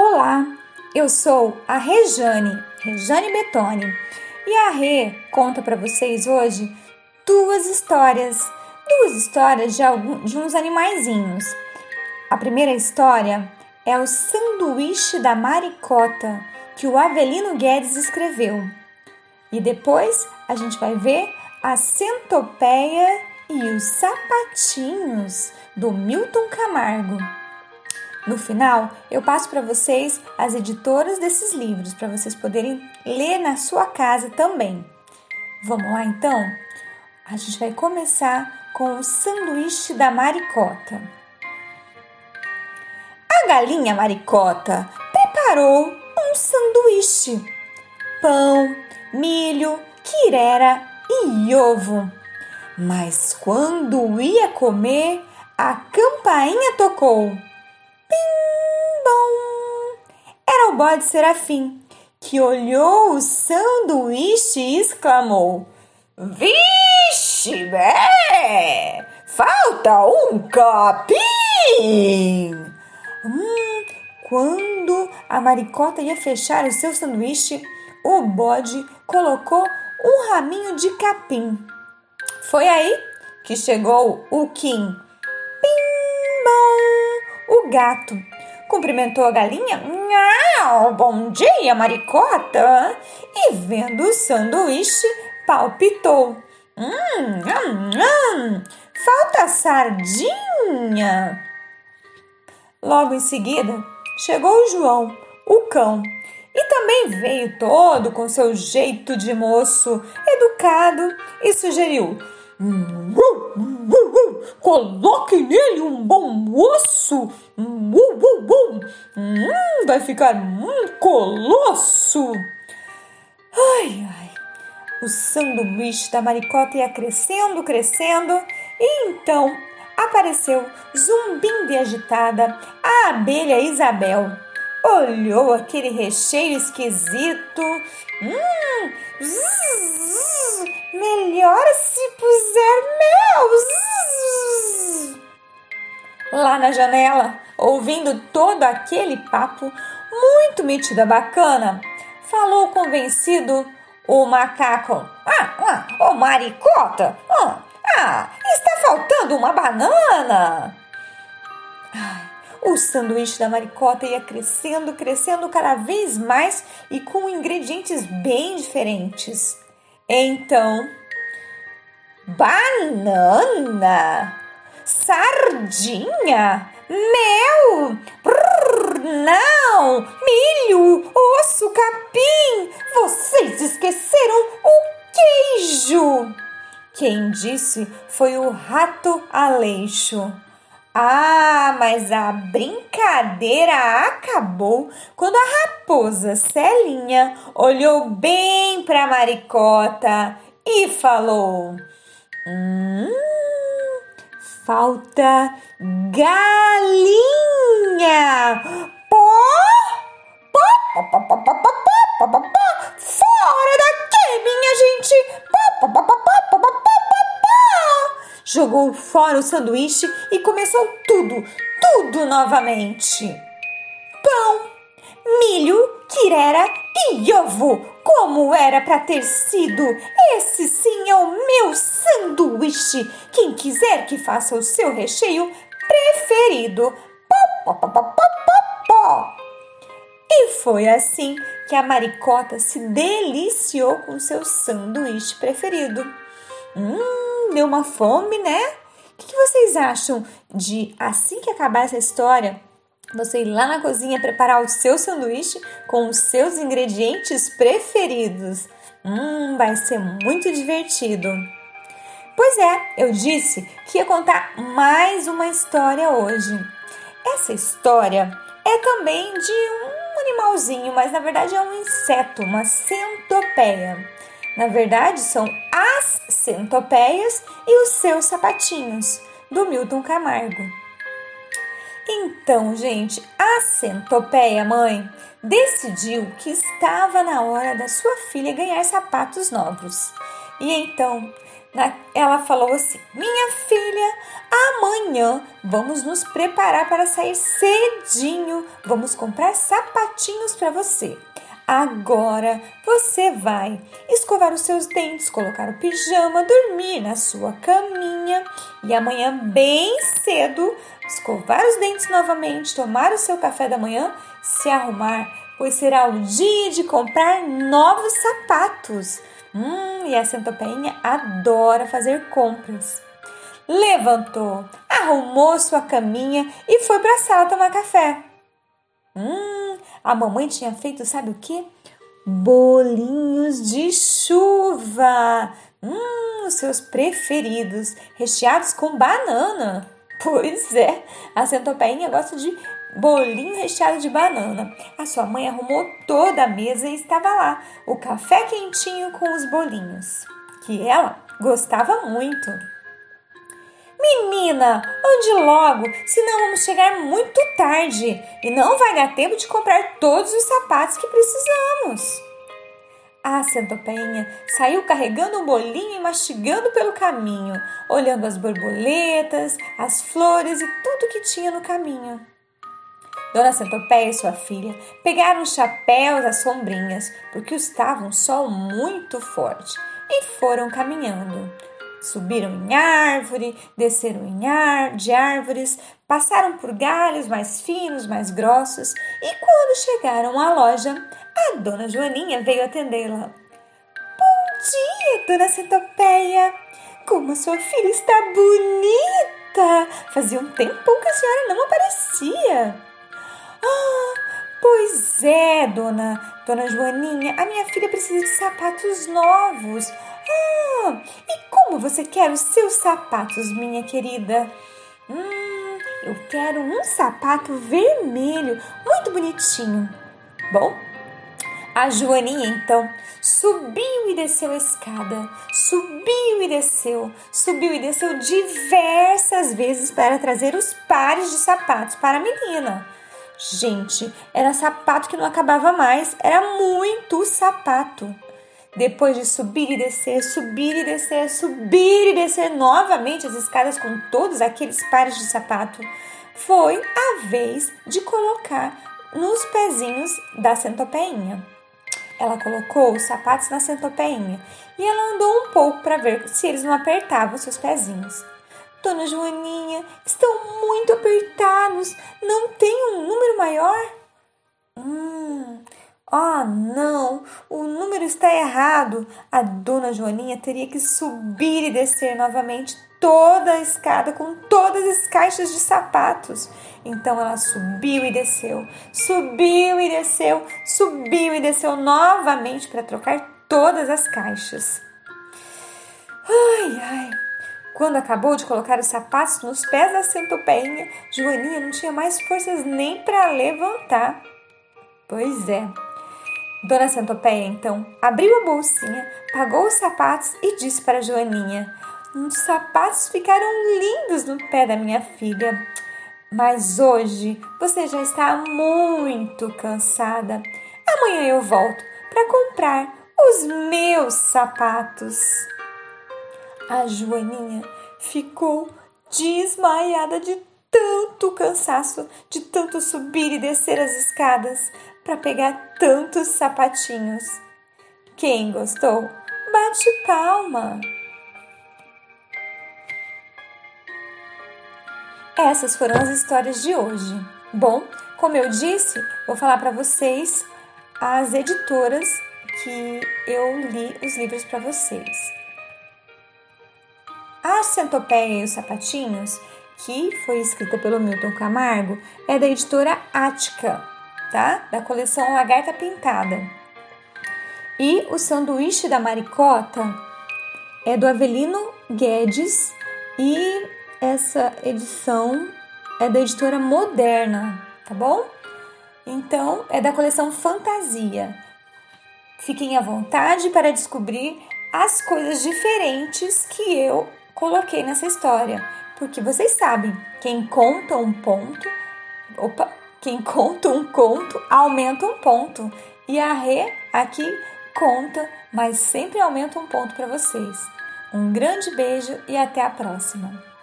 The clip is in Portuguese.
Olá, eu sou a Rejane, Rejane Betoni, e a Rê conta para vocês hoje duas histórias, duas histórias de, algum, de uns animaizinhos. A primeira história é o sanduíche da maricota que o Avelino Guedes escreveu. E depois a gente vai ver a centopeia e os sapatinhos do Milton Camargo. No final, eu passo para vocês as editoras desses livros para vocês poderem ler na sua casa também. Vamos lá então? A gente vai começar com o sanduíche da maricota. A galinha maricota preparou um sanduíche: pão, milho, quirera e ovo. Mas quando ia comer, a campainha tocou. Pim, bom! Era o bode Serafim, que olhou o sanduíche e exclamou: Vixe, bé! Falta um capim! Hum, quando a maricota ia fechar o seu sanduíche, o bode colocou um raminho de capim. Foi aí que chegou o Kim. O gato cumprimentou a galinha. Miau, bom dia, maricota! E vendo o sanduíche, palpitou. Hum, hum, hum, falta sardinha. Logo em seguida, chegou o João, o cão, e também veio todo com seu jeito de moço, educado, e sugeriu: Coloque nele um bom osso. Hum, vai ficar um colosso. Ai, ai. O sanduíche da maricota ia crescendo, crescendo, e então apareceu, zumbindo e agitada, a abelha Isabel. Olhou aquele recheio esquisito. Hum, zzz, melhor se puser mel. Lá na janela, ouvindo todo aquele papo, muito metida bacana, falou convencido o macaco. Ah, ah, ô maricota, ah, ah, está faltando uma banana. O sanduíche da maricota ia crescendo, crescendo cada vez mais e com ingredientes bem diferentes. Então, banana, sardinha, mel, brrr, não, milho, osso, capim. Vocês esqueceram o queijo. Quem disse foi o rato Aleixo. Ah, mas a brincadeira acabou quando a raposa Celinha olhou bem para Maricota e falou: Hum, falta galinha. Pó, pó, pó, pó, pó, pó, pó, pó, fora daqui, minha gente. Pó, pó, pó, Jogou fora o sanduíche e começou tudo, tudo novamente. Pão, milho, quirera e ovo, como era para ter sido. Esse sim é o meu sanduíche. Quem quiser que faça o seu recheio preferido. Pó, pó, pó, pó, pó. E foi assim que a maricota se deliciou com seu sanduíche preferido. Hum, deu uma fome, né? O que vocês acham de assim que acabar essa história, você ir lá na cozinha preparar o seu sanduíche com os seus ingredientes preferidos? Hum, vai ser muito divertido. Pois é, eu disse que ia contar mais uma história hoje. Essa história é também de um animalzinho, mas na verdade é um inseto, uma centopeia. Na verdade, são as centopeias e os seus sapatinhos, do Milton Camargo. Então, gente, a centopeia mãe decidiu que estava na hora da sua filha ganhar sapatos novos. E então ela falou assim: Minha filha, amanhã vamos nos preparar para sair cedinho. Vamos comprar sapatinhos para você. Agora você vai escovar os seus dentes, colocar o pijama, dormir na sua caminha e amanhã, bem cedo, escovar os dentes novamente, tomar o seu café da manhã, se arrumar, pois será o dia de comprar novos sapatos. Hum, e a centopeinha adora fazer compras. Levantou, arrumou sua caminha e foi para a sala tomar café. Hum, a mamãe tinha feito, sabe o que? Bolinhos de chuva. Hum, os seus preferidos, recheados com banana. Pois é, a centopeinha gosta de bolinho recheado de banana. A sua mãe arrumou toda a mesa e estava lá, o café quentinho com os bolinhos, que ela gostava muito. Menina, ande logo, senão vamos chegar muito tarde e não vai dar tempo de comprar todos os sapatos que precisamos. A centopeinha saiu carregando um bolinho e mastigando pelo caminho, olhando as borboletas, as flores e tudo que tinha no caminho. Dona Centopeia e sua filha pegaram chapéus, as sombrinhas, porque estava um sol muito forte, e foram caminhando. Subiram em árvore, desceram em ar, de árvores, passaram por galhos mais finos, mais grossos, e quando chegaram à loja, a dona Joaninha veio atendê-la. Bom dia, dona Centopeia! Como a sua filha está bonita! Fazia um tempão que a senhora não aparecia. Ah, pois é, dona, dona Joaninha, a minha filha precisa de sapatos novos. Ah, você quer os seus sapatos, minha querida? Hum, eu quero um sapato vermelho, muito bonitinho. Bom, a Joaninha então subiu e desceu a escada, subiu e desceu, subiu e desceu diversas vezes para trazer os pares de sapatos para a menina. Gente, era sapato que não acabava mais, era muito sapato. Depois de subir e descer, subir e descer, subir e descer novamente as escadas com todos aqueles pares de sapato, foi a vez de colocar nos pezinhos da centopeinha. Ela colocou os sapatos na centopeinha e ela andou um pouco para ver se eles não apertavam seus pezinhos. Dona Joaninha, estão muito apertados. Não tem um número maior? Hum, oh não, o número está errado. A Dona Joaninha teria que subir e descer novamente toda a escada com todas as caixas de sapatos. Então ela subiu e desceu, subiu e desceu, subiu e desceu novamente para trocar todas as caixas. Ai, ai. Quando acabou de colocar os sapatos nos pés da centopeinha, Joaninha não tinha mais forças nem para levantar. Pois é. Dona Centopeia então abriu a bolsinha, pagou os sapatos e disse para Joaninha: Os sapatos ficaram lindos no pé da minha filha. Mas hoje você já está muito cansada. Amanhã eu volto para comprar os meus sapatos. A Joaninha ficou desmaiada de tanto cansaço, de tanto subir e descer as escadas para pegar tantos sapatinhos. Quem gostou, bate palma. Essas foram as histórias de hoje. Bom, como eu disse, vou falar para vocês as editoras que eu li os livros para vocês. A Centopeia e os Sapatinhos, que foi escrita pelo Milton Camargo, é da editora Ática, tá? Da coleção Lagarta Pintada. E o Sanduíche da Maricota é do Avelino Guedes e essa edição é da editora Moderna, tá bom? Então, é da coleção Fantasia. Fiquem à vontade para descobrir as coisas diferentes que eu coloquei nessa história, porque vocês sabem, quem conta um ponto, opa, quem conta um conto aumenta um ponto. E a Rê aqui conta, mas sempre aumenta um ponto para vocês. Um grande beijo e até a próxima!